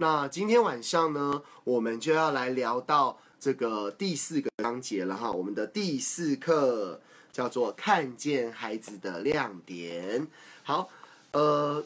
那今天晚上呢，我们就要来聊到这个第四个章节了哈。我们的第四课叫做“看见孩子的亮点”。好，呃，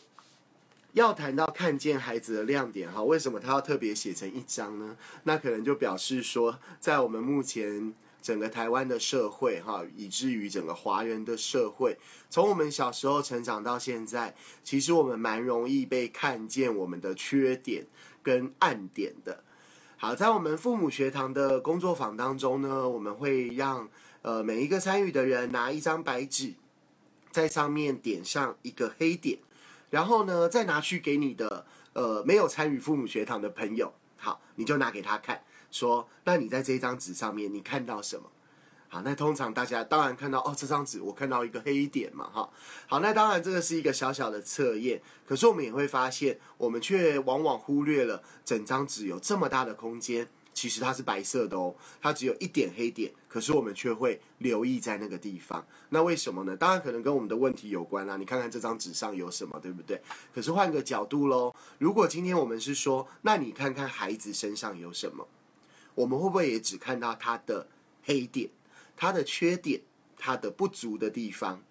要谈到看见孩子的亮点哈，为什么他要特别写成一章呢？那可能就表示说，在我们目前。整个台湾的社会，哈，以至于整个华人的社会，从我们小时候成长到现在，其实我们蛮容易被看见我们的缺点跟暗点的。好，在我们父母学堂的工作坊当中呢，我们会让呃每一个参与的人拿一张白纸，在上面点上一个黑点，然后呢再拿去给你的呃没有参与父母学堂的朋友，好，你就拿给他看。说，那你在这张纸上面，你看到什么？好，那通常大家当然看到哦，这张纸我看到一个黑点嘛，哈。好，那当然这个是一个小小的测验，可是我们也会发现，我们却往往忽略了整张纸有这么大的空间。其实它是白色的哦，它只有一点黑点，可是我们却会留意在那个地方。那为什么呢？当然可能跟我们的问题有关啦。你看看这张纸上有什么，对不对？可是换个角度喽，如果今天我们是说，那你看看孩子身上有什么？我们会不会也只看到他的黑点、他的缺点、他的不足的地方？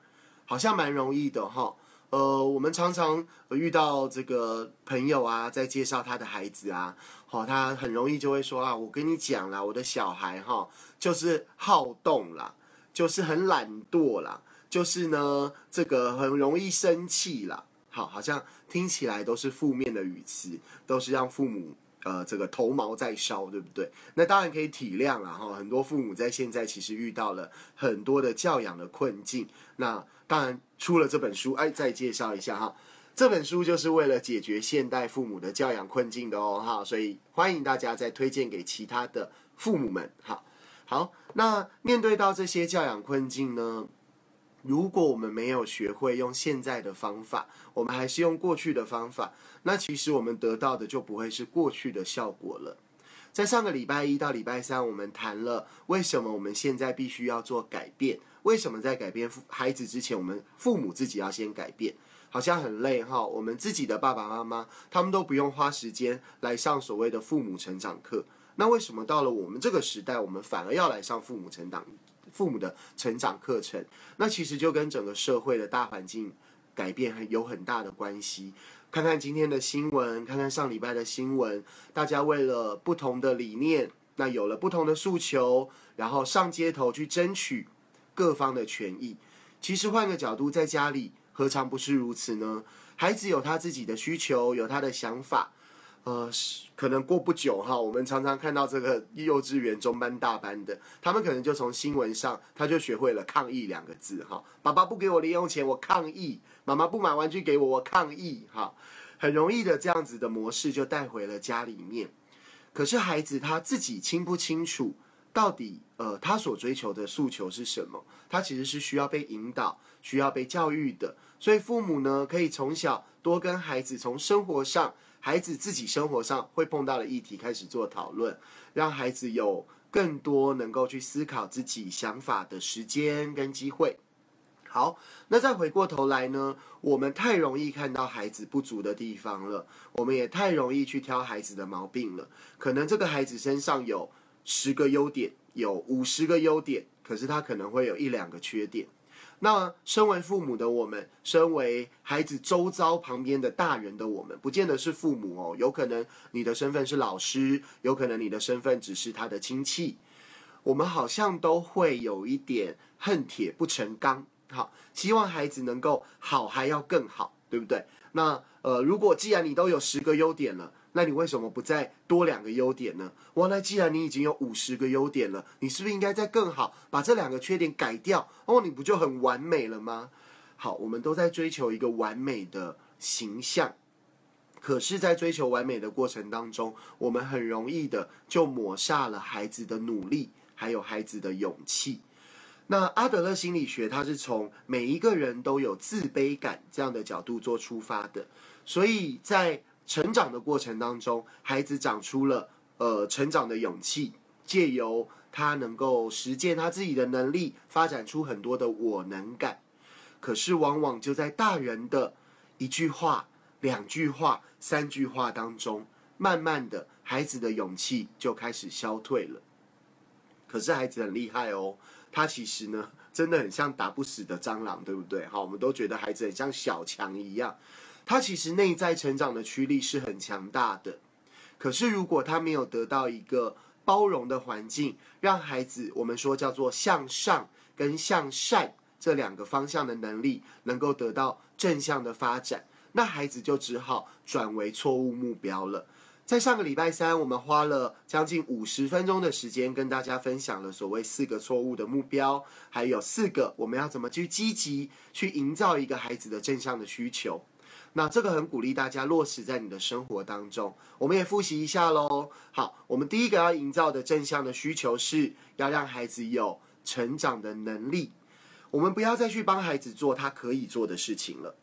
好像蛮容易的哈。呃，我们常常遇到这个朋友啊，在介绍他的孩子啊，好，他很容易就会说啊，我跟你讲啦，我的小孩哈，就是好动啦，就是很懒惰啦，就是呢，这个很容易生气啦。好，好像听起来都是负面的语词，都是让父母。呃，这个头毛在烧，对不对？那当然可以体谅啊，哈，很多父母在现在其实遇到了很多的教养的困境。那当然出了这本书，哎，再介绍一下哈，这本书就是为了解决现代父母的教养困境的哦，哈，所以欢迎大家再推荐给其他的父母们，哈。好，那面对到这些教养困境呢？如果我们没有学会用现在的方法，我们还是用过去的方法，那其实我们得到的就不会是过去的效果了。在上个礼拜一到礼拜三，我们谈了为什么我们现在必须要做改变，为什么在改变孩子之前，我们父母自己要先改变，好像很累哈。我们自己的爸爸妈妈，他们都不用花时间来上所谓的父母成长课，那为什么到了我们这个时代，我们反而要来上父母成长？父母的成长课程，那其实就跟整个社会的大环境改变很有很大的关系。看看今天的新闻，看看上礼拜的新闻，大家为了不同的理念，那有了不同的诉求，然后上街头去争取各方的权益。其实换个角度，在家里何尝不是如此呢？孩子有他自己的需求，有他的想法。呃，可能过不久哈，我们常常看到这个幼稚园中班、大班的，他们可能就从新闻上，他就学会了抗议两个字哈。爸爸不给我零用钱，我抗议；妈妈不买玩具给我，我抗议。哈，很容易的这样子的模式就带回了家里面。可是孩子他自己清不清楚，到底呃他所追求的诉求是什么？他其实是需要被引导、需要被教育的。所以父母呢，可以从小多跟孩子从生活上。孩子自己生活上会碰到的议题开始做讨论，让孩子有更多能够去思考自己想法的时间跟机会。好，那再回过头来呢，我们太容易看到孩子不足的地方了，我们也太容易去挑孩子的毛病了。可能这个孩子身上有十个优点，有五十个优点，可是他可能会有一两个缺点。那身为父母的我们，身为孩子周遭旁边的大人的我们，不见得是父母哦，有可能你的身份是老师，有可能你的身份只是他的亲戚，我们好像都会有一点恨铁不成钢，好，希望孩子能够好还要更好，对不对？那呃，如果既然你都有十个优点了。那你为什么不再多两个优点呢？哇，那既然你已经有五十个优点了，你是不是应该再更好，把这两个缺点改掉？哦，你不就很完美了吗？好，我们都在追求一个完美的形象，可是，在追求完美的过程当中，我们很容易的就抹杀了孩子的努力，还有孩子的勇气。那阿德勒心理学，它是从每一个人都有自卑感这样的角度做出发的，所以在。成长的过程当中，孩子长出了呃成长的勇气，借由他能够实践他自己的能力，发展出很多的我能感。可是往往就在大人的一句话、两句话、三句话当中，慢慢的，孩子的勇气就开始消退了。可是孩子很厉害哦，他其实呢，真的很像打不死的蟑螂，对不对？好，我们都觉得孩子很像小强一样，他其实内在成长的驱力是很强大的。可是如果他没有得到一个包容的环境，让孩子我们说叫做向上跟向善这两个方向的能力能够得到正向的发展，那孩子就只好转为错误目标了。在上个礼拜三，我们花了将近五十分钟的时间，跟大家分享了所谓四个错误的目标，还有四个我们要怎么去积极去营造一个孩子的正向的需求。那这个很鼓励大家落实在你的生活当中。我们也复习一下喽。好，我们第一个要营造的正向的需求是要让孩子有成长的能力。我们不要再去帮孩子做他可以做的事情了，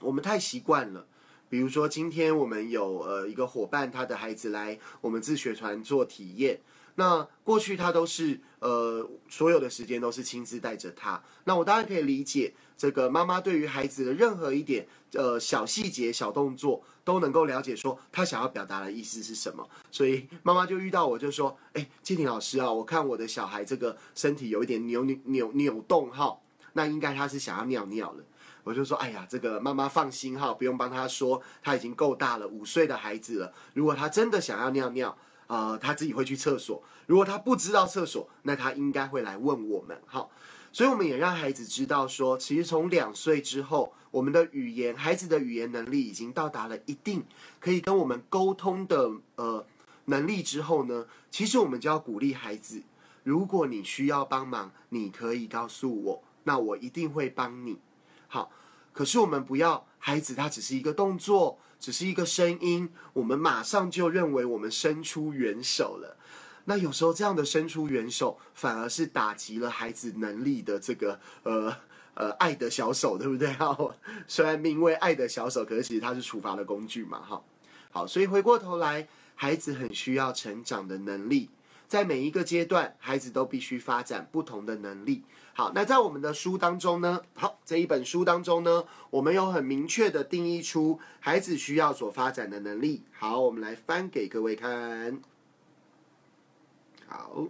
我们太习惯了。比如说，今天我们有呃一个伙伴，他的孩子来我们自学团做体验。那过去他都是呃所有的时间都是亲自带着他。那我当然可以理解，这个妈妈对于孩子的任何一点呃小细节、小动作都能够了解，说他想要表达的意思是什么。所以妈妈就遇到我就说：“哎，金婷老师啊，我看我的小孩这个身体有一点扭扭扭扭动哈，那应该他是想要尿尿了。”我就说，哎呀，这个妈妈放心哈，不用帮他说，他已经够大了，五岁的孩子了。如果他真的想要尿尿，呃，他自己会去厕所。如果他不知道厕所，那他应该会来问我们哈。所以我们也让孩子知道说，其实从两岁之后，我们的语言，孩子的语言能力已经到达了一定可以跟我们沟通的呃能力之后呢，其实我们就要鼓励孩子，如果你需要帮忙，你可以告诉我，那我一定会帮你。好，可是我们不要孩子，他只是一个动作，只是一个声音，我们马上就认为我们伸出援手了。那有时候这样的伸出援手，反而是打击了孩子能力的这个呃呃爱的小手，对不对？哈，虽然名为爱的小手，可是其实它是处罚的工具嘛。哈，好，所以回过头来，孩子很需要成长的能力，在每一个阶段，孩子都必须发展不同的能力。好，那在我们的书当中呢？好，这一本书当中呢，我们有很明确的定义出孩子需要所发展的能力。好，我们来翻给各位看。好，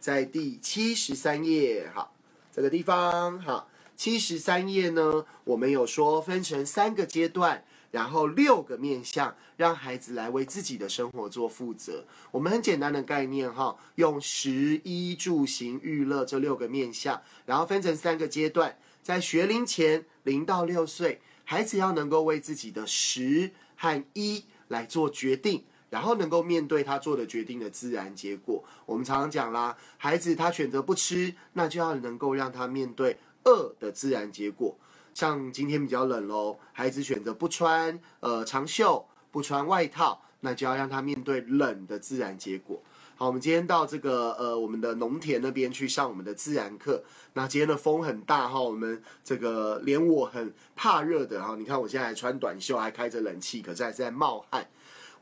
在第七十三页，好，这个地方，好，七十三页呢，我们有说分成三个阶段。然后六个面向，让孩子来为自己的生活做负责。我们很简单的概念哈，用食衣住行娱乐这六个面向，然后分成三个阶段。在学龄前零到六岁，孩子要能够为自己的食和衣来做决定，然后能够面对他做的决定的自然结果。我们常常讲啦，孩子他选择不吃，那就要能够让他面对饿的自然结果。像今天比较冷喽，孩子选择不穿呃长袖，不穿外套，那就要让他面对冷的自然结果。好，我们今天到这个呃我们的农田那边去上我们的自然课。那今天的风很大哈，我们这个连我很怕热的哈，你看我现在还穿短袖，还开着冷气，可是还是在冒汗。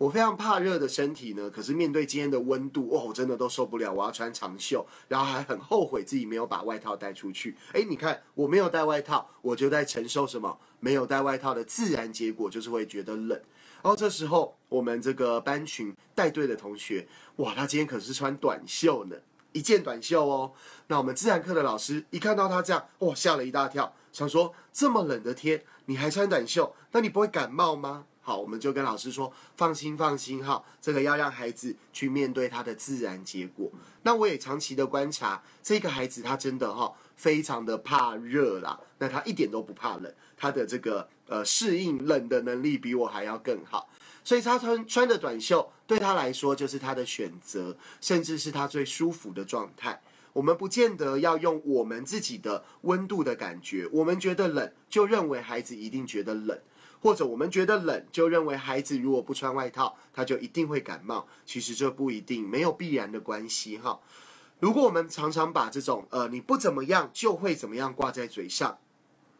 我非常怕热的身体呢，可是面对今天的温度，哦，我真的都受不了。我要穿长袖，然后还很后悔自己没有把外套带出去。哎，你看我没有带外套，我就在承受什么？没有带外套的自然结果就是会觉得冷。然后这时候我们这个班群带队的同学，哇，他今天可是穿短袖呢，一件短袖哦。那我们自然课的老师一看到他这样，哇，吓了一大跳，想说这么冷的天你还穿短袖，那你不会感冒吗？好，我们就跟老师说，放心放心哈，这个要让孩子去面对他的自然结果。那我也长期的观察，这个孩子他真的哈，非常的怕热啦，那他一点都不怕冷，他的这个呃适应冷的能力比我还要更好，所以他穿穿的短袖对他来说就是他的选择，甚至是他最舒服的状态。我们不见得要用我们自己的温度的感觉，我们觉得冷，就认为孩子一定觉得冷。或者我们觉得冷，就认为孩子如果不穿外套，他就一定会感冒。其实这不一定，没有必然的关系哈。如果我们常常把这种呃你不怎么样就会怎么样挂在嘴上，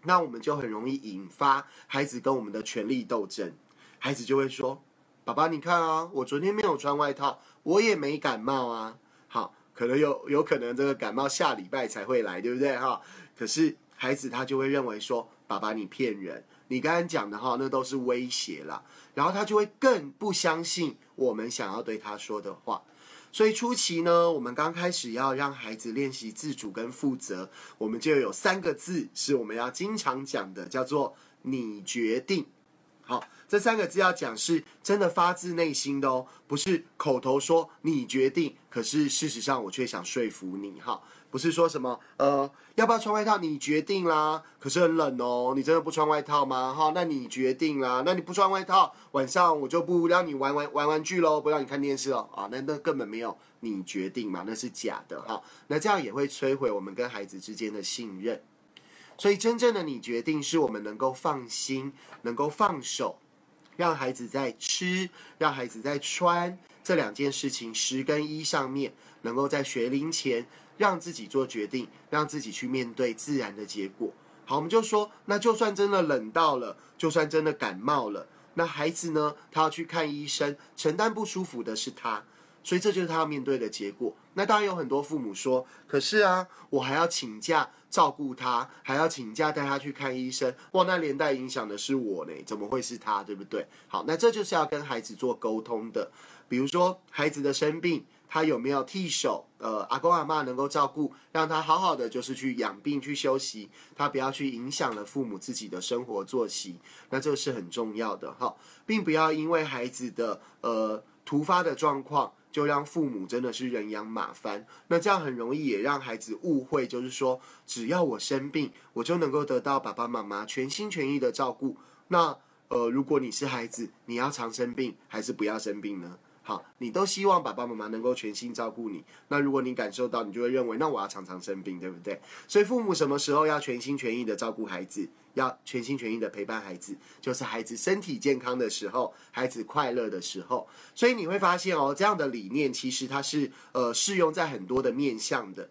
那我们就很容易引发孩子跟我们的权力斗争。孩子就会说：“爸爸，你看啊，我昨天没有穿外套，我也没感冒啊。”好，可能有有可能这个感冒下礼拜才会来，对不对哈？可是孩子他就会认为说：“爸爸，你骗人。”你刚刚讲的哈，那都是威胁啦。然后他就会更不相信我们想要对他说的话。所以初期呢，我们刚开始要让孩子练习自主跟负责，我们就有三个字是我们要经常讲的，叫做“你决定”。好，这三个字要讲是真的发自内心的哦，不是口头说你决定，可是事实上我却想说服你哈。不是说什么呃要不要穿外套你决定啦，可是很冷哦，你真的不穿外套吗？哈，那你决定啦，那你不穿外套，晚上我就不让你玩玩玩玩具喽，不让你看电视哦，啊，那那根本没有你决定嘛，那是假的哈，那这样也会摧毁我们跟孩子之间的信任。所以真正的你决定是我们能够放心，能够放手，让孩子在吃，让孩子在穿这两件事情十跟一上面，能够在学龄前。让自己做决定，让自己去面对自然的结果。好，我们就说，那就算真的冷到了，就算真的感冒了，那孩子呢？他要去看医生，承担不舒服的是他，所以这就是他要面对的结果。那当然有很多父母说，可是啊，我还要请假照顾他，还要请假带他去看医生，哇，那连带影响的是我呢？怎么会是他？对不对？好，那这就是要跟孩子做沟通的。比如说孩子的生病。他有没有替手？呃，阿公阿妈能够照顾，让他好好的就是去养病去休息，他不要去影响了父母自己的生活作息，那这是很重要的哈，并不要因为孩子的呃突发的状况，就让父母真的是人仰马翻，那这样很容易也让孩子误会，就是说只要我生病，我就能够得到爸爸妈妈全心全意的照顾。那呃，如果你是孩子，你要常生病还是不要生病呢？好，你都希望爸爸妈妈能够全心照顾你。那如果你感受到，你就会认为，那我要常常生病，对不对？所以父母什么时候要全心全意的照顾孩子，要全心全意的陪伴孩子，就是孩子身体健康的时候，孩子快乐的时候。所以你会发现哦，这样的理念其实它是呃适用在很多的面向的。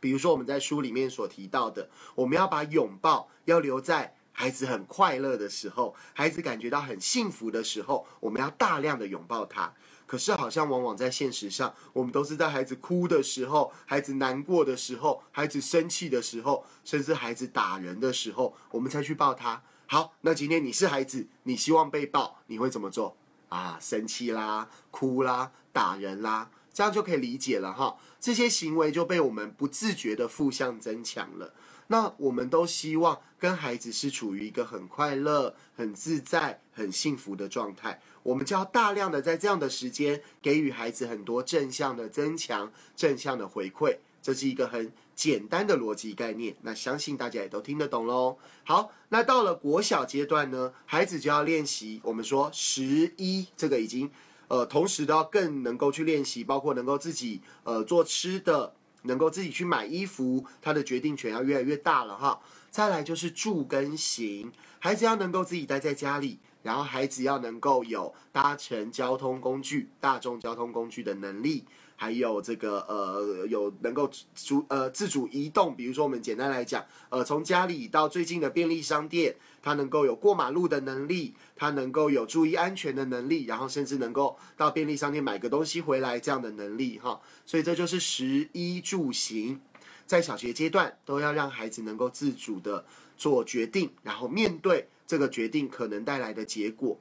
比如说我们在书里面所提到的，我们要把拥抱要留在。孩子很快乐的时候，孩子感觉到很幸福的时候，我们要大量的拥抱他。可是好像往往在现实上，我们都是在孩子哭的时候、孩子难过的时候、孩子生气的时候，甚至孩子打人的时候，我们才去抱他。好，那今天你是孩子，你希望被抱，你会怎么做啊？生气啦，哭啦，打人啦，这样就可以理解了哈。这些行为就被我们不自觉的负向增强了。那我们都希望跟孩子是处于一个很快乐、很自在、很幸福的状态。我们就要大量的在这样的时间给予孩子很多正向的增强、正向的回馈。这是一个很简单的逻辑概念。那相信大家也都听得懂喽。好，那到了国小阶段呢，孩子就要练习。我们说十一，这个已经呃，同时都要更能够去练习，包括能够自己呃做吃的。能够自己去买衣服，他的决定权要越来越大了哈。再来就是住跟行，孩子要能够自己待在家里，然后孩子要能够有搭乘交通工具、大众交通工具的能力。还有这个呃，有能够主呃自主移动，比如说我们简单来讲，呃，从家里到最近的便利商店，他能够有过马路的能力，他能够有注意安全的能力，然后甚至能够到便利商店买个东西回来这样的能力哈。所以这就是食衣住行，在小学阶段都要让孩子能够自主的做决定，然后面对这个决定可能带来的结果。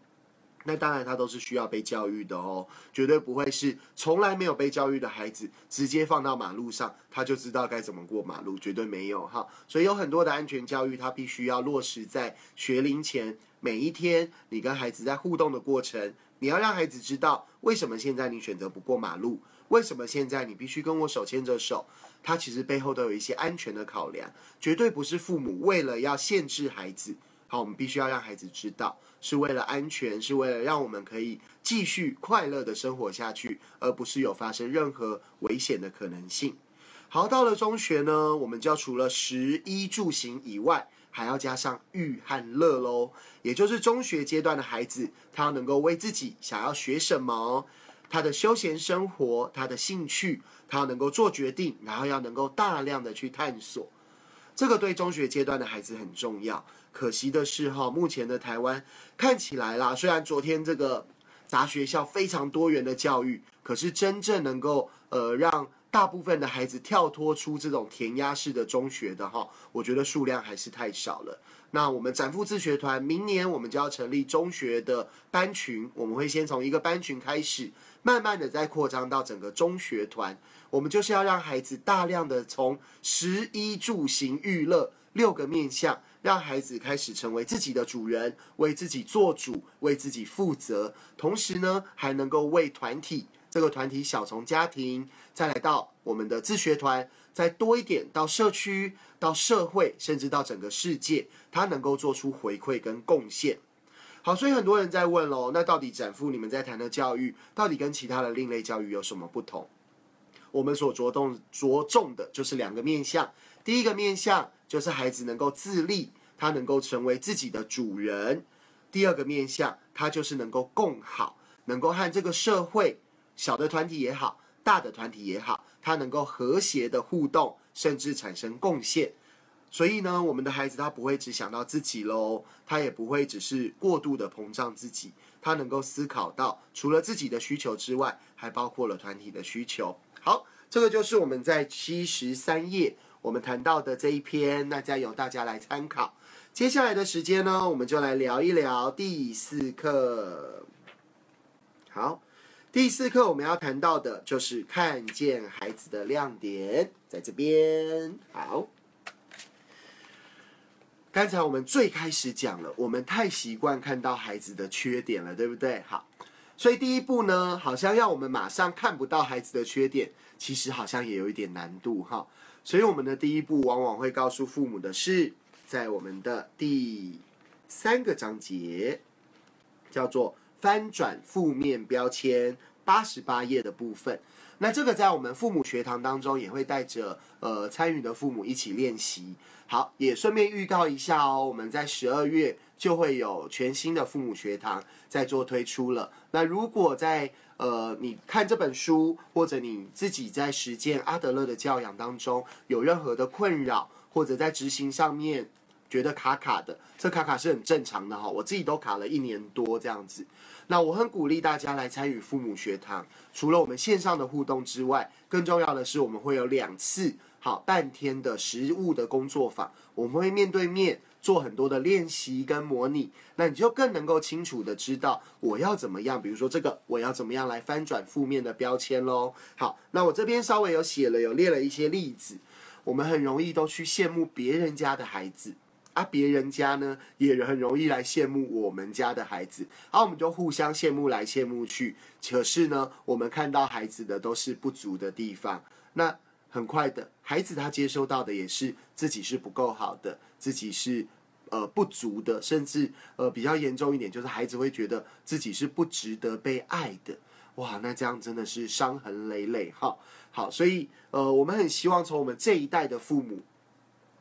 那当然，他都是需要被教育的哦，绝对不会是从来没有被教育的孩子，直接放到马路上，他就知道该怎么过马路，绝对没有哈。所以有很多的安全教育，他必须要落实在学龄前每一天，你跟孩子在互动的过程，你要让孩子知道为什么现在你选择不过马路，为什么现在你必须跟我手牵着手，他其实背后都有一些安全的考量，绝对不是父母为了要限制孩子。好，我们必须要让孩子知道，是为了安全，是为了让我们可以继续快乐的生活下去，而不是有发生任何危险的可能性。好，到了中学呢，我们就要除了食衣住行以外，还要加上欲和乐喽。也就是中学阶段的孩子，他能够为自己想要学什么，他的休闲生活，他的兴趣，他要能够做决定，然后要能够大量的去探索。这个对中学阶段的孩子很重要。可惜的是，哈，目前的台湾看起来啦，虽然昨天这个杂学校非常多元的教育，可是真正能够呃让大部分的孩子跳脱出这种填鸭式的中学的哈，我觉得数量还是太少了。那我们展富自学团明年我们就要成立中学的班群，我们会先从一个班群开始，慢慢的再扩张到整个中学团。我们就是要让孩子大量的从食衣住行娱乐六个面向，让孩子开始成为自己的主人，为自己做主，为自己负责。同时呢，还能够为团体这个团体小从家庭，再来到我们的自学团，再多一点到社区、到社会，甚至到整个世界，他能够做出回馈跟贡献。好，所以很多人在问喽，那到底展富你们在谈的教育，到底跟其他的另类教育有什么不同？我们所着重着重的就是两个面向，第一个面向就是孩子能够自立，他能够成为自己的主人；第二个面向，他就是能够共好，能够和这个社会小的团体也好，大的团体也好，他能够和谐的互动，甚至产生贡献。所以呢，我们的孩子他不会只想到自己喽，他也不会只是过度的膨胀自己，他能够思考到除了自己的需求之外，还包括了团体的需求。好，这个就是我们在七十三页我们谈到的这一篇，那再由大家来参考。接下来的时间呢，我们就来聊一聊第四课。好，第四课我们要谈到的就是看见孩子的亮点，在这边。好，刚才我们最开始讲了，我们太习惯看到孩子的缺点了，对不对？好。所以第一步呢，好像要我们马上看不到孩子的缺点，其实好像也有一点难度哈。所以我们的第一步往往会告诉父母的是，在我们的第三个章节，叫做翻转负面标签八十八页的部分。那这个在我们父母学堂当中也会带着呃参与的父母一起练习。好，也顺便预告一下哦，我们在十二月就会有全新的父母学堂在做推出了。那如果在呃你看这本书，或者你自己在实践阿德勒的教养当中有任何的困扰，或者在执行上面觉得卡卡的，这卡卡是很正常的哈。我自己都卡了一年多这样子。那我很鼓励大家来参与父母学堂，除了我们线上的互动之外，更重要的是我们会有两次好半天的实物的工作坊，我们会面对面做很多的练习跟模拟，那你就更能够清楚的知道我要怎么样，比如说这个我要怎么样来翻转负面的标签喽。好，那我这边稍微有写了，有列了一些例子，我们很容易都去羡慕别人家的孩子。啊，别人家呢也很容易来羡慕我们家的孩子，啊，我们就互相羡慕来羡慕去。可是呢，我们看到孩子的都是不足的地方，那很快的，孩子他接收到的也是自己是不够好的，自己是呃不足的，甚至呃比较严重一点，就是孩子会觉得自己是不值得被爱的。哇，那这样真的是伤痕累累哈。好，所以呃，我们很希望从我们这一代的父母。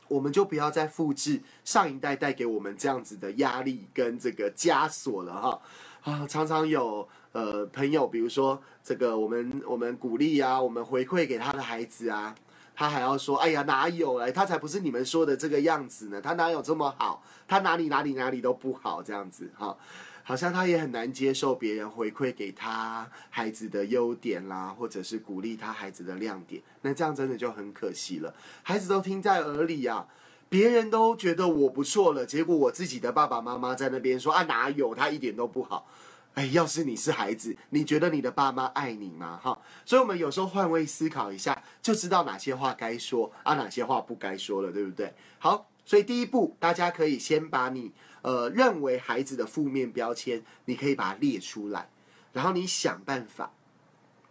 我们就不要再复制上一代带给我们这样子的压力跟这个枷锁了哈啊！常常有呃朋友，比如说这个我们我们鼓励啊，我们回馈给他的孩子啊，他还要说：“哎呀，哪有哎，他才不是你们说的这个样子呢，他哪有这么好？他哪里哪里哪里都不好，这样子哈。”好像他也很难接受别人回馈给他孩子的优点啦，或者是鼓励他孩子的亮点，那这样真的就很可惜了。孩子都听在耳里啊，别人都觉得我不错了，结果我自己的爸爸妈妈在那边说啊，哪有他一点都不好。哎，要是你是孩子，你觉得你的爸妈爱你吗？哈，所以我们有时候换位思考一下，就知道哪些话该说啊，哪些话不该说了，对不对？好，所以第一步，大家可以先把你。呃，认为孩子的负面标签，你可以把它列出来，然后你想办法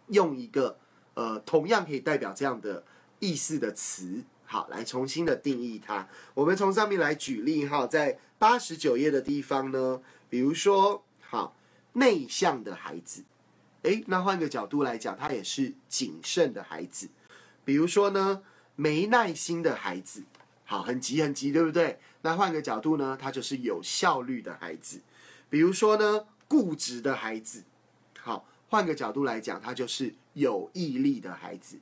用一个呃同样可以代表这样的意思的词，好，来重新的定义它。我们从上面来举例哈，在八十九页的地方呢，比如说，好，内向的孩子，诶，那换个角度来讲，他也是谨慎的孩子。比如说呢，没耐心的孩子。好，很急很急，对不对？那换个角度呢，他就是有效率的孩子。比如说呢，固执的孩子。好，换个角度来讲，他就是有毅力的孩子。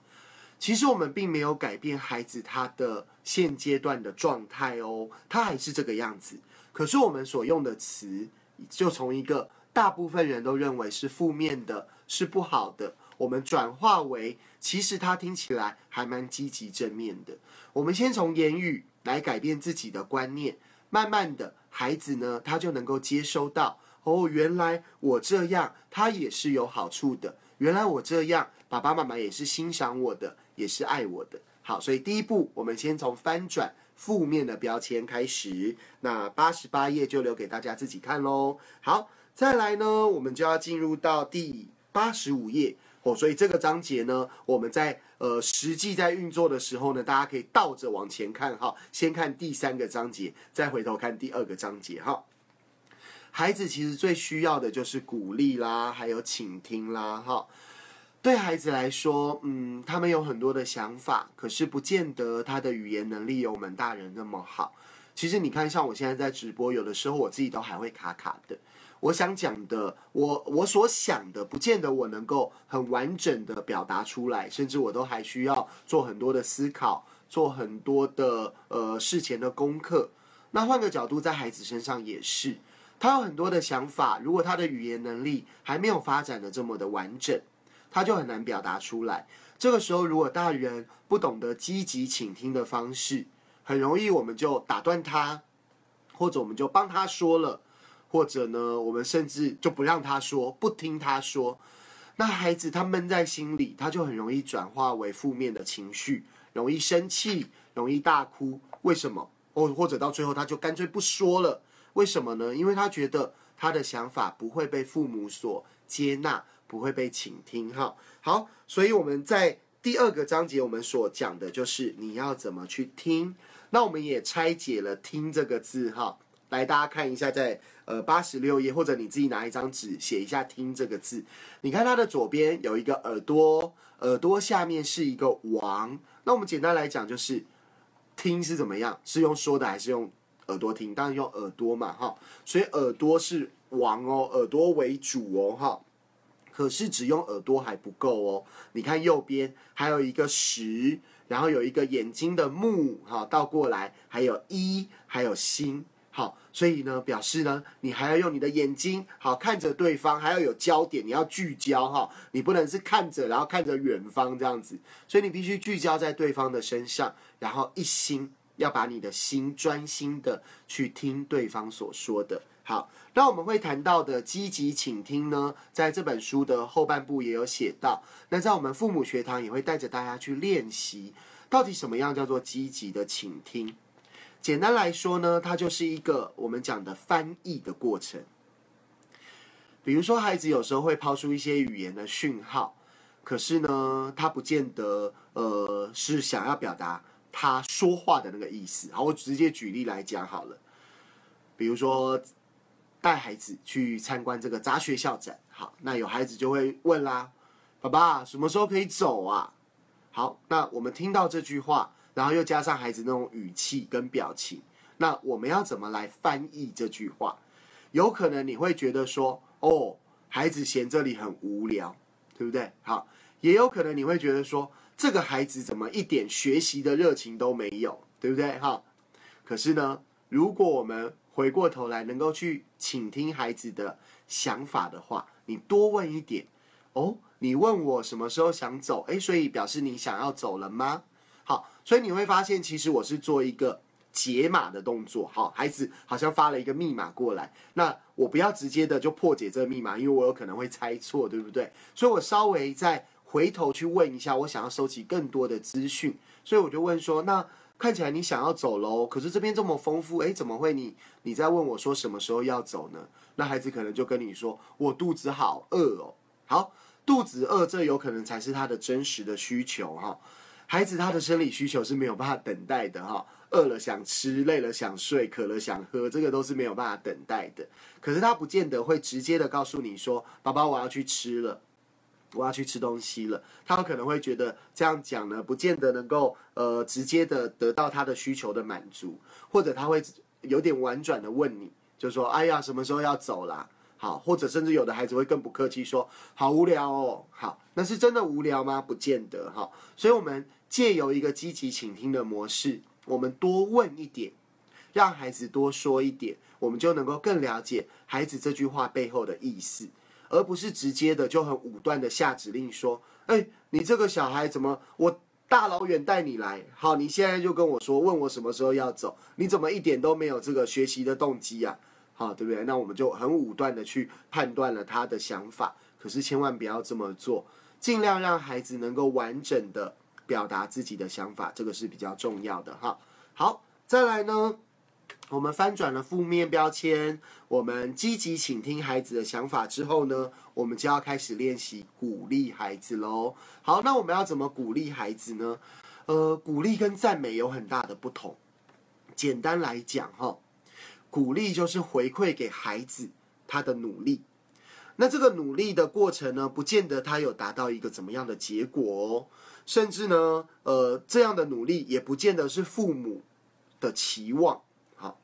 其实我们并没有改变孩子他的现阶段的状态哦，他还是这个样子。可是我们所用的词，就从一个大部分人都认为是负面的、是不好的，我们转化为，其实他听起来还蛮积极正面的。我们先从言语来改变自己的观念，慢慢的孩子呢，他就能够接收到，哦，原来我这样，他也是有好处的。原来我这样，爸爸妈妈也是欣赏我的，也是爱我的。好，所以第一步，我们先从翻转负面的标签开始。那八十八页就留给大家自己看喽。好，再来呢，我们就要进入到第八十五页哦。所以这个章节呢，我们在呃实际在运作的时候呢，大家可以倒着往前看哈，先看第三个章节，再回头看第二个章节哈。孩子其实最需要的就是鼓励啦，还有倾听啦，哈。对孩子来说，嗯，他们有很多的想法，可是不见得他的语言能力有我们大人那么好。其实你看，像我现在在直播，有的时候我自己都还会卡卡的。我想讲的，我我所想的，不见得我能够很完整的表达出来，甚至我都还需要做很多的思考，做很多的呃事前的功课。那换个角度，在孩子身上也是。他有很多的想法，如果他的语言能力还没有发展的这么的完整，他就很难表达出来。这个时候，如果大人不懂得积极倾听的方式，很容易我们就打断他，或者我们就帮他说了，或者呢，我们甚至就不让他说，不听他说。那孩子他闷在心里，他就很容易转化为负面的情绪，容易生气，容易大哭。为什么？或或者到最后，他就干脆不说了。为什么呢？因为他觉得他的想法不会被父母所接纳，不会被倾听。哈，好，所以我们在第二个章节，我们所讲的就是你要怎么去听。那我们也拆解了“听”这个字，哈，来大家看一下，在呃八十六页，或者你自己拿一张纸写一下“听”这个字。你看它的左边有一个耳朵，耳朵下面是一个王。那我们简单来讲，就是听是怎么样？是用说的还是用？耳朵听，当然用耳朵嘛，哈，所以耳朵是王哦，耳朵为主哦，哈。可是只用耳朵还不够哦，你看右边还有一个十，然后有一个眼睛的目，哈，倒过来还有一，还有心，好，所以呢，表示呢，你还要用你的眼睛，好看着对方，还要有焦点，你要聚焦，哈，你不能是看着，然后看着远方这样子，所以你必须聚焦在对方的身上，然后一心。要把你的心专心的去听对方所说的。好，那我们会谈到的积极倾听呢，在这本书的后半部也有写到。那在我们父母学堂也会带着大家去练习，到底什么样叫做积极的倾听？简单来说呢，它就是一个我们讲的翻译的过程。比如说，孩子有时候会抛出一些语言的讯号，可是呢，他不见得呃是想要表达。他说话的那个意思，好，我直接举例来讲好了。比如说，带孩子去参观这个杂学校展，好，那有孩子就会问啦：“爸爸，什么时候可以走啊？”好，那我们听到这句话，然后又加上孩子那种语气跟表情，那我们要怎么来翻译这句话？有可能你会觉得说：“哦，孩子嫌这里很无聊，对不对？”好，也有可能你会觉得说。这个孩子怎么一点学习的热情都没有，对不对？哈，可是呢，如果我们回过头来能够去倾听孩子的想法的话，你多问一点哦，你问我什么时候想走？诶，所以表示你想要走了吗？所以你会发现，其实我是做一个解码的动作。好，孩子好像发了一个密码过来，那我不要直接的就破解这个密码，因为我有可能会猜错，对不对？所以我稍微再。回头去问一下，我想要收集更多的资讯，所以我就问说：“那看起来你想要走喽？可是这边这么丰富，诶，怎么会你你在问我说什么时候要走呢？”那孩子可能就跟你说：“我肚子好饿哦。”好，肚子饿，这有可能才是他的真实的需求哈。孩子他的生理需求是没有办法等待的哈，饿了想吃，累了想睡，渴了想喝，这个都是没有办法等待的。可是他不见得会直接的告诉你说：“爸爸，我要去吃了。”我要去吃东西了，他有可能会觉得这样讲呢，不见得能够呃直接的得到他的需求的满足，或者他会有点婉转的问你，就说：“哎呀，什么时候要走啦？”好，或者甚至有的孩子会更不客气说：“好无聊哦。”好，那是真的无聊吗？不见得哈。所以，我们借由一个积极倾听的模式，我们多问一点，让孩子多说一点，我们就能够更了解孩子这句话背后的意思。而不是直接的就很武断的下指令说：“哎，你这个小孩怎么？我大老远带你来，好，你现在就跟我说，问我什么时候要走，你怎么一点都没有这个学习的动机啊？好，对不对？那我们就很武断的去判断了他的想法，可是千万不要这么做，尽量让孩子能够完整的表达自己的想法，这个是比较重要的哈。好，再来呢，我们翻转了负面标签，我们积极倾听孩子的想法之后呢，我们就要开始练习鼓励孩子喽。好，那我们要怎么鼓励孩子呢？呃，鼓励跟赞美有很大的不同。简单来讲，哈。鼓励就是回馈给孩子他的努力，那这个努力的过程呢，不见得他有达到一个怎么样的结果哦，甚至呢，呃，这样的努力也不见得是父母的期望，好，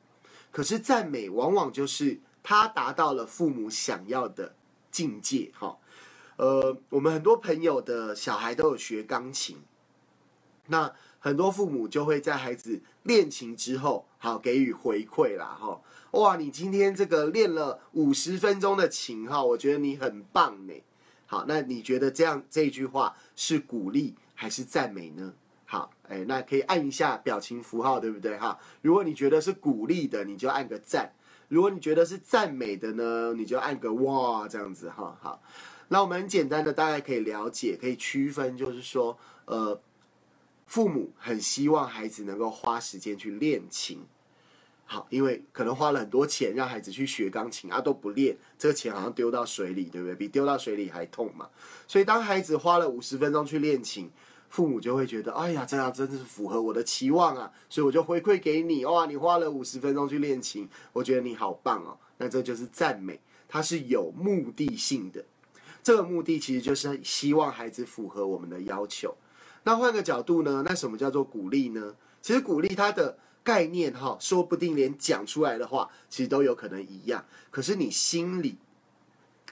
可是赞美往往就是他达到了父母想要的境界，哈，呃，我们很多朋友的小孩都有学钢琴，那。很多父母就会在孩子练琴之后，好给予回馈啦，哈，哇，你今天这个练了五十分钟的琴，哈，我觉得你很棒呢。好，那你觉得这样这句话是鼓励还是赞美呢？好，哎，那可以按一下表情符号，对不对？哈，如果你觉得是鼓励的，你就按个赞；如果你觉得是赞美的呢，你就按个哇，这样子哈。好，那我们很简单的大概可以了解，可以区分，就是说，呃。父母很希望孩子能够花时间去练琴，好，因为可能花了很多钱让孩子去学钢琴啊，都不练，这个钱好像丢到水里，对不对？比丢到水里还痛嘛。所以当孩子花了五十分钟去练琴，父母就会觉得，哎呀，这样真的是符合我的期望啊，所以我就回馈给你，哇，你花了五十分钟去练琴，我觉得你好棒哦。那这就是赞美，它是有目的性的，这个目的其实就是希望孩子符合我们的要求。那换个角度呢？那什么叫做鼓励呢？其实鼓励它的概念哈，说不定连讲出来的话，其实都有可能一样。可是你心里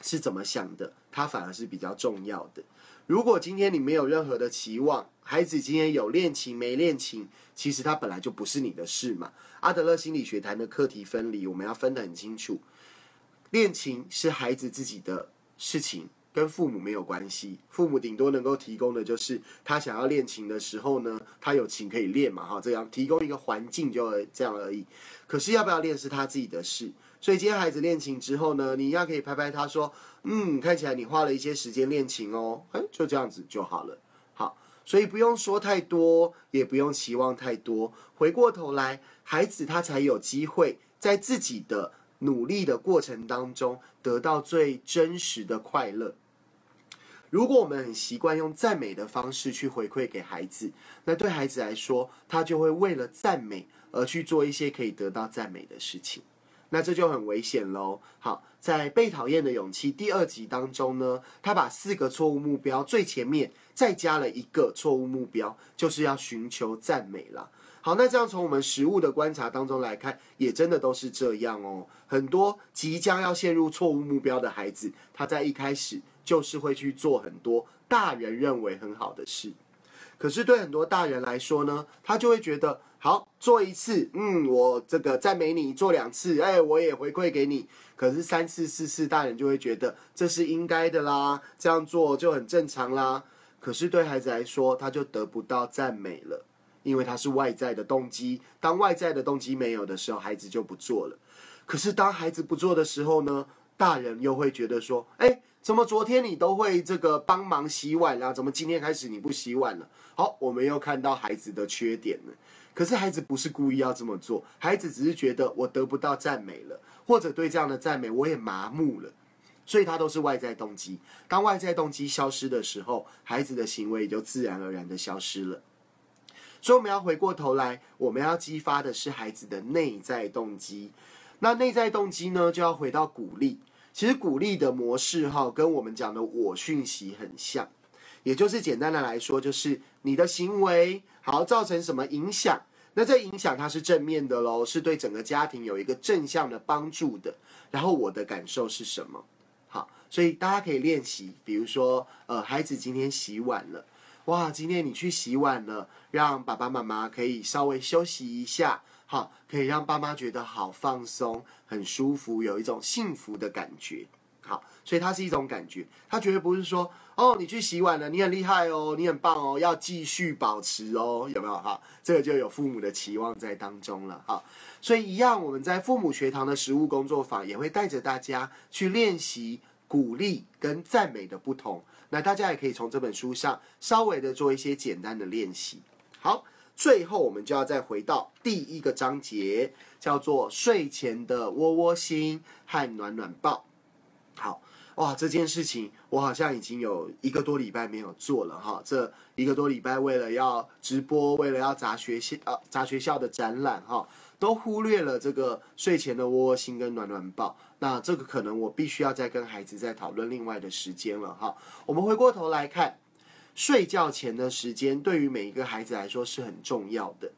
是怎么想的，它反而是比较重要的。如果今天你没有任何的期望，孩子今天有练琴没练琴，其实他本来就不是你的事嘛。阿德勒心理学谈的课题分离，我们要分得很清楚。练琴是孩子自己的事情。跟父母没有关系，父母顶多能够提供的就是他想要练琴的时候呢，他有琴可以练嘛，哈，这样提供一个环境就这样而已。可是要不要练是他自己的事。所以今天孩子练琴之后呢，你一样可以拍拍他说，嗯，看起来你花了一些时间练琴哦，哎，就这样子就好了。好，所以不用说太多，也不用期望太多。回过头来，孩子他才有机会在自己的努力的过程当中得到最真实的快乐。如果我们很习惯用赞美的方式去回馈给孩子，那对孩子来说，他就会为了赞美而去做一些可以得到赞美的事情，那这就很危险喽。好，在被讨厌的勇气第二集当中呢，他把四个错误目标最前面再加了一个错误目标，就是要寻求赞美了。好，那这样从我们实物的观察当中来看，也真的都是这样哦。很多即将要陷入错误目标的孩子，他在一开始。就是会去做很多大人认为很好的事，可是对很多大人来说呢，他就会觉得好做一次，嗯，我这个赞美你做两次，哎，我也回馈给你。可是三次四次，大人就会觉得这是应该的啦，这样做就很正常啦。可是对孩子来说，他就得不到赞美了，因为他是外在的动机。当外在的动机没有的时候，孩子就不做了。可是当孩子不做的时候呢，大人又会觉得说，哎。怎么昨天你都会这个帮忙洗碗啊？怎么今天开始你不洗碗了？好，我们又看到孩子的缺点了。可是孩子不是故意要这么做，孩子只是觉得我得不到赞美了，或者对这样的赞美我也麻木了，所以他都是外在动机。当外在动机消失的时候，孩子的行为也就自然而然的消失了。所以我们要回过头来，我们要激发的是孩子的内在动机。那内在动机呢，就要回到鼓励。其实鼓励的模式哈，跟我们讲的我讯息很像，也就是简单的来说，就是你的行为好造成什么影响，那这影响它是正面的喽，是对整个家庭有一个正向的帮助的。然后我的感受是什么？好，所以大家可以练习，比如说，呃，孩子今天洗碗了，哇，今天你去洗碗了，让爸爸妈妈可以稍微休息一下。好，可以让爸妈觉得好放松、很舒服，有一种幸福的感觉。好，所以它是一种感觉，它绝对不是说哦，你去洗碗了，你很厉害哦，你很棒哦，要继续保持哦，有没有哈？这个就有父母的期望在当中了哈。所以一样，我们在父母学堂的实物工作坊也会带着大家去练习鼓励跟赞美的不同。那大家也可以从这本书上稍微的做一些简单的练习。好，最后我们就要再回到第一个章节，叫做睡前的窝窝心和暖暖抱。好哇，这件事情我好像已经有一个多礼拜没有做了哈。这一个多礼拜为了要直播，为了要砸学校啊砸学校的展览哈，都忽略了这个睡前的窝窝心跟暖暖抱。那这个可能我必须要再跟孩子再讨论另外的时间了哈。我们回过头来看，睡觉前的时间对于每一个孩子来说是很重要的，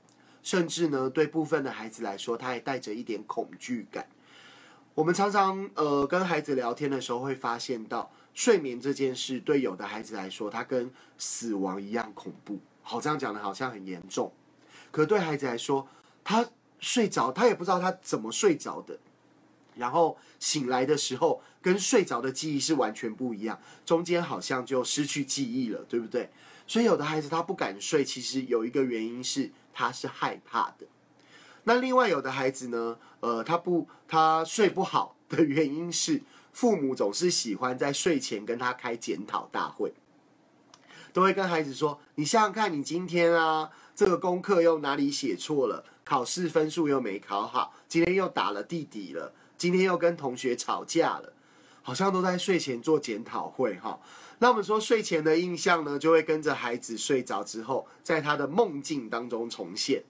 甚至呢对部分的孩子来说，他还带着一点恐惧感。我们常常呃跟孩子聊天的时候，会发现到睡眠这件事对有的孩子来说，他跟死亡一样恐怖。好，这样讲的好像很严重，可对孩子来说，他睡着，他也不知道他怎么睡着的，然后醒来的时候，跟睡着的记忆是完全不一样，中间好像就失去记忆了，对不对？所以有的孩子他不敢睡，其实有一个原因是他是害怕的。那另外有的孩子呢，呃，他不他睡不好的原因是父母总是喜欢在睡前跟他开检讨大会，都会跟孩子说：“你想想看，你今天啊，这个功课又哪里写错了？考试分数又没考好，今天又打了弟弟了，今天又跟同学吵架了，好像都在睡前做检讨会哈。那我们说睡前的印象呢，就会跟着孩子睡着之后，在他的梦境当中重现。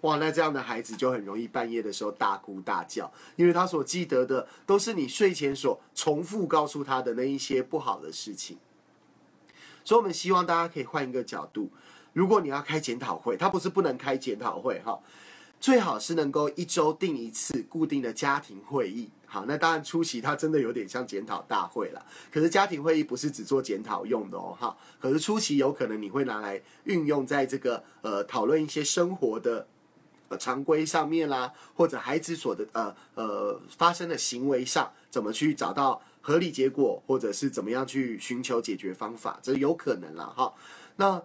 哇，那这样的孩子就很容易半夜的时候大哭大叫，因为他所记得的都是你睡前所重复告诉他的那一些不好的事情。所以，我们希望大家可以换一个角度，如果你要开检讨会，他不是不能开检讨会哈，最好是能够一周定一次固定的家庭会议。好，那当然出席它真的有点像检讨大会了。可是家庭会议不是只做检讨用的哦，哈。可是出席有可能你会拿来运用在这个呃讨论一些生活的。呃，常规上面啦，或者孩子所的呃呃发生的行为上，怎么去找到合理结果，或者是怎么样去寻求解决方法，这有可能了哈。那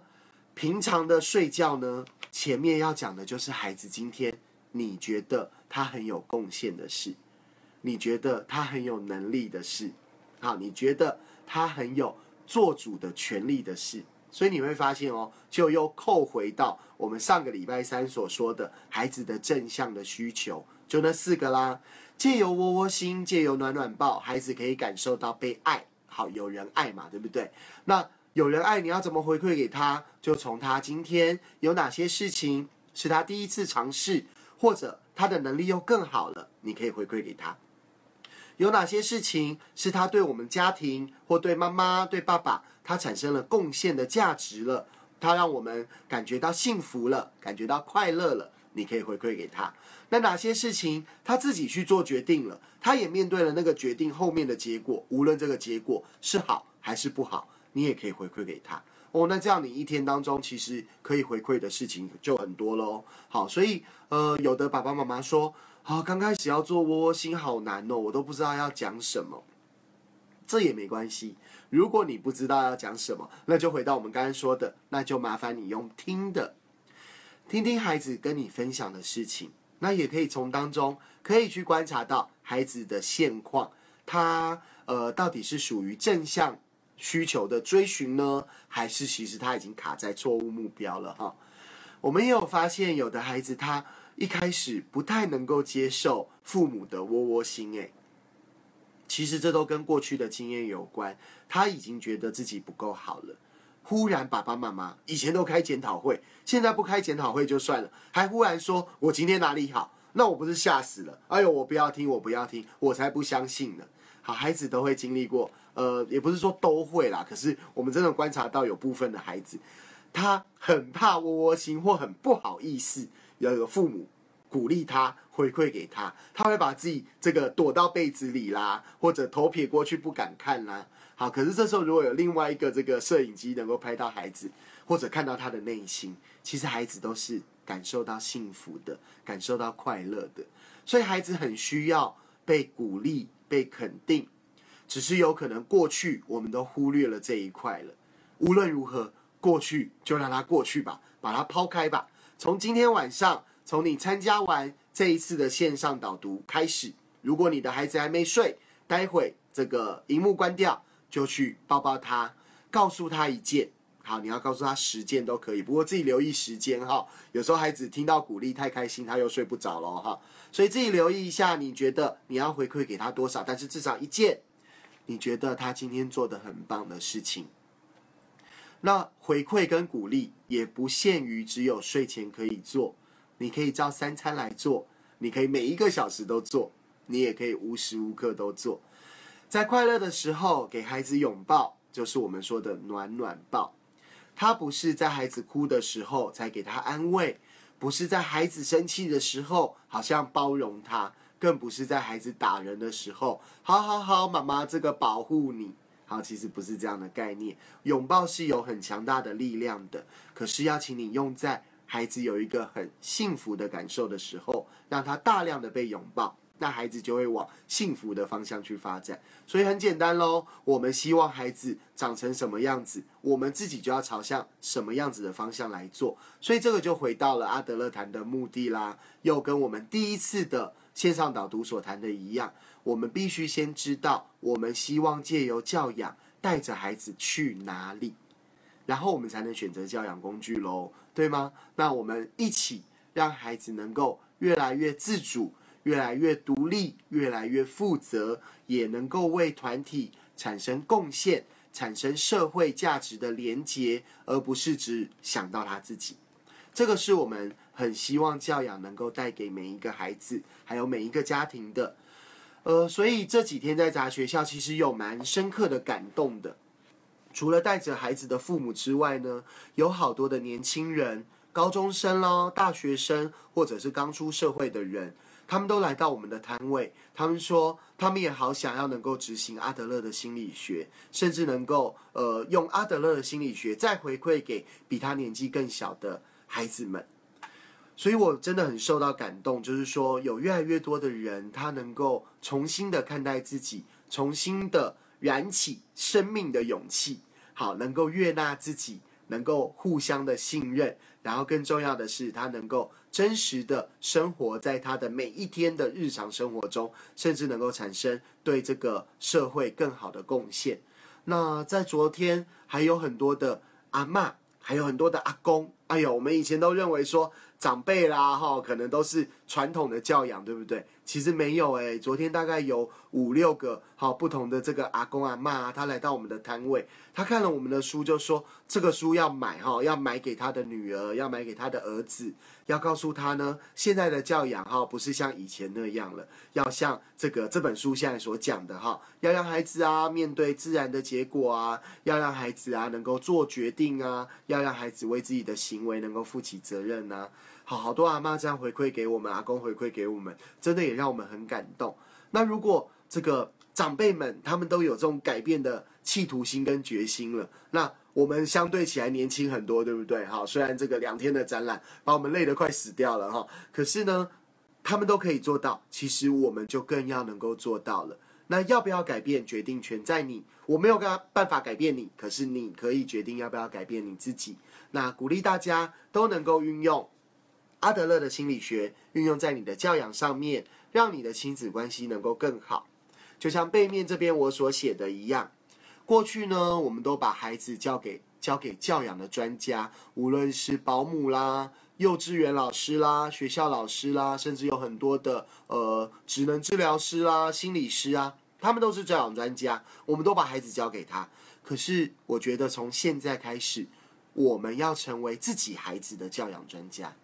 平常的睡觉呢，前面要讲的就是孩子今天你觉得他很有贡献的事，你觉得他很有能力的事，好，你觉得他很有做主的权利的事。所以你会发现哦，就又扣回到我们上个礼拜三所说的孩子的正向的需求，就那四个啦。借由窝窝心，借由暖暖抱，孩子可以感受到被爱，好有人爱嘛，对不对？那有人爱，你要怎么回馈给他？就从他今天有哪些事情是他第一次尝试，或者他的能力又更好了，你可以回馈给他。有哪些事情是他对我们家庭或对妈妈、对爸爸，他产生了贡献的价值了？他让我们感觉到幸福了，感觉到快乐了，你可以回馈给他。那哪些事情他自己去做决定了，他也面对了那个决定后面的结果，无论这个结果是好还是不好，你也可以回馈给他。哦，那这样你一天当中其实可以回馈的事情就很多喽。好，所以呃，有的爸爸妈妈说。好，刚开始要做窝窝心好难哦，我都不知道要讲什么。这也没关系，如果你不知道要讲什么，那就回到我们刚才说的，那就麻烦你用听的，听听孩子跟你分享的事情，那也可以从当中可以去观察到孩子的现况，他呃到底是属于正向需求的追寻呢，还是其实他已经卡在错误目标了哈？我们也有发现，有的孩子他。一开始不太能够接受父母的窝窝心，诶，其实这都跟过去的经验有关。他已经觉得自己不够好了，忽然爸爸妈妈以前都开检讨会，现在不开检讨会就算了，还忽然说我今天哪里好，那我不是吓死了？哎呦，我不要听，我不要听，我才不相信呢。好，孩子都会经历过，呃，也不是说都会啦，可是我们真的观察到有部分的孩子，他很怕窝窝心，或很不好意思。要有父母鼓励他，回馈给他，他会把自己这个躲到被子里啦，或者头撇过去不敢看啦。好，可是这时候如果有另外一个这个摄影机能够拍到孩子，或者看到他的内心，其实孩子都是感受到幸福的，感受到快乐的。所以孩子很需要被鼓励、被肯定。只是有可能过去我们都忽略了这一块了。无论如何，过去就让它过去吧，把它抛开吧。从今天晚上，从你参加完这一次的线上导读开始，如果你的孩子还没睡，待会这个荧幕关掉，就去抱抱他，告诉他一件。好，你要告诉他十件都可以，不过自己留意时间哈。有时候孩子听到鼓励太开心，他又睡不着了哈。所以自己留意一下，你觉得你要回馈给他多少？但是至少一件，你觉得他今天做的很棒的事情。那回馈跟鼓励也不限于只有睡前可以做，你可以照三餐来做，你可以每一个小时都做，你也可以无时无刻都做。在快乐的时候给孩子拥抱，就是我们说的暖暖抱。他不是在孩子哭的时候才给他安慰，不是在孩子生气的时候好像包容他，更不是在孩子打人的时候，好好好，妈妈这个保护你。好，其实不是这样的概念。拥抱是有很强大的力量的，可是要请你用在孩子有一个很幸福的感受的时候，让他大量的被拥抱，那孩子就会往幸福的方向去发展。所以很简单喽，我们希望孩子长成什么样子，我们自己就要朝向什么样子的方向来做。所以这个就回到了阿德勒谈的目的啦，又跟我们第一次的线上导读所谈的一样。我们必须先知道，我们希望借由教养带着孩子去哪里，然后我们才能选择教养工具喽，对吗？那我们一起让孩子能够越来越自主、越来越独立、越来越负责，也能够为团体产生贡献、产生社会价值的连结，而不是只想到他自己。这个是我们很希望教养能够带给每一个孩子，还有每一个家庭的。呃，所以这几天在杂学校，其实有蛮深刻的感动的。除了带着孩子的父母之外呢，有好多的年轻人，高中生咯，大学生，或者是刚出社会的人，他们都来到我们的摊位。他们说，他们也好想要能够执行阿德勒的心理学，甚至能够呃用阿德勒的心理学再回馈给比他年纪更小的孩子们。所以，我真的很受到感动，就是说，有越来越多的人，他能够重新的看待自己，重新的燃起生命的勇气，好，能够悦纳自己，能够互相的信任，然后更重要的是，他能够真实的生活在他的每一天的日常生活中，甚至能够产生对这个社会更好的贡献。那在昨天，还有很多的阿妈，还有很多的阿公，哎呦，我们以前都认为说。长辈啦，哈，可能都是传统的教养，对不对？其实没有诶，昨天大概有五六个好不同的这个阿公阿妈，他来到我们的摊位，他看了我们的书，就说这个书要买哈，要买给他的女儿，要买给他的儿子，要告诉他呢，现在的教养哈，不是像以前那样了，要像这个这本书现在所讲的哈，要让孩子啊面对自然的结果啊，要让孩子啊能够做决定啊，要让孩子为自己的行为能够负起责任呐。好好多阿妈这样回馈给我们，阿公回馈给我们，真的也让我们很感动。那如果这个长辈们他们都有这种改变的企图心跟决心了，那我们相对起来年轻很多，对不对？哈，虽然这个两天的展览把我们累得快死掉了哈，可是呢，他们都可以做到，其实我们就更要能够做到了。那要不要改变，决定权在你，我没有办法改变你，可是你可以决定要不要改变你自己。那鼓励大家都能够运用。阿德勒的心理学运用在你的教养上面，让你的亲子关系能够更好。就像背面这边我所写的一样，过去呢，我们都把孩子交给交给教养的专家，无论是保姆啦、幼稚园老师啦、学校老师啦，甚至有很多的呃职能治疗师啦、心理师啊，他们都是教养专家，我们都把孩子交给他。可是我觉得从现在开始，我们要成为自己孩子的教养专家。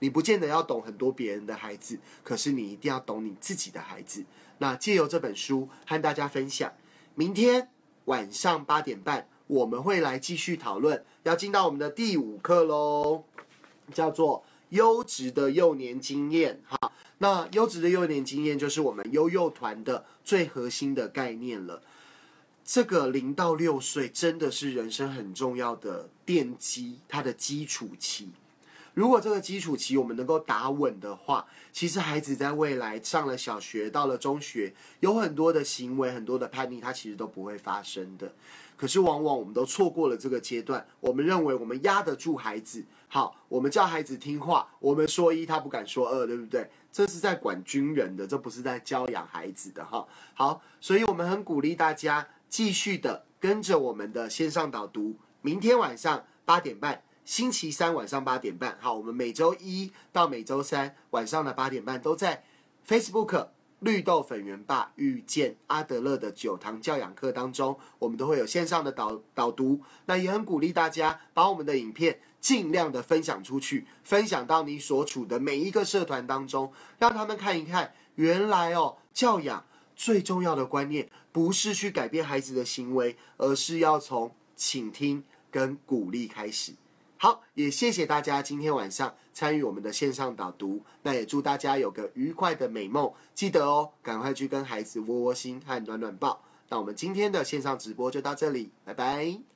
你不见得要懂很多别人的孩子，可是你一定要懂你自己的孩子。那借由这本书和大家分享，明天晚上八点半我们会来继续讨论，要进到我们的第五课喽，叫做优质的幼年经验。哈，那优质的幼年经验就是我们优幼团的最核心的概念了。这个零到六岁真的是人生很重要的奠基，它的基础期。如果这个基础期我们能够打稳的话，其实孩子在未来上了小学，到了中学，有很多的行为、很多的叛逆，他其实都不会发生的。可是往往我们都错过了这个阶段，我们认为我们压得住孩子，好，我们叫孩子听话，我们说一他不敢说二，对不对？这是在管军人的，这不是在教养孩子的哈。好，所以我们很鼓励大家继续的跟着我们的线上导读，明天晚上八点半，星期三晚上八点半，好，我们每周一到每周三晚上的八点半都在 Facebook。绿豆粉圆爸遇见阿德勒的九堂教养课当中，我们都会有线上的导导读。那也很鼓励大家把我们的影片尽量的分享出去，分享到你所处的每一个社团当中，让他们看一看，原来哦，教养最重要的观念不是去改变孩子的行为，而是要从倾听跟鼓励开始。好，也谢谢大家今天晚上参与我们的线上导读。那也祝大家有个愉快的美梦。记得哦，赶快去跟孩子窝窝心和暖暖抱。那我们今天的线上直播就到这里，拜拜。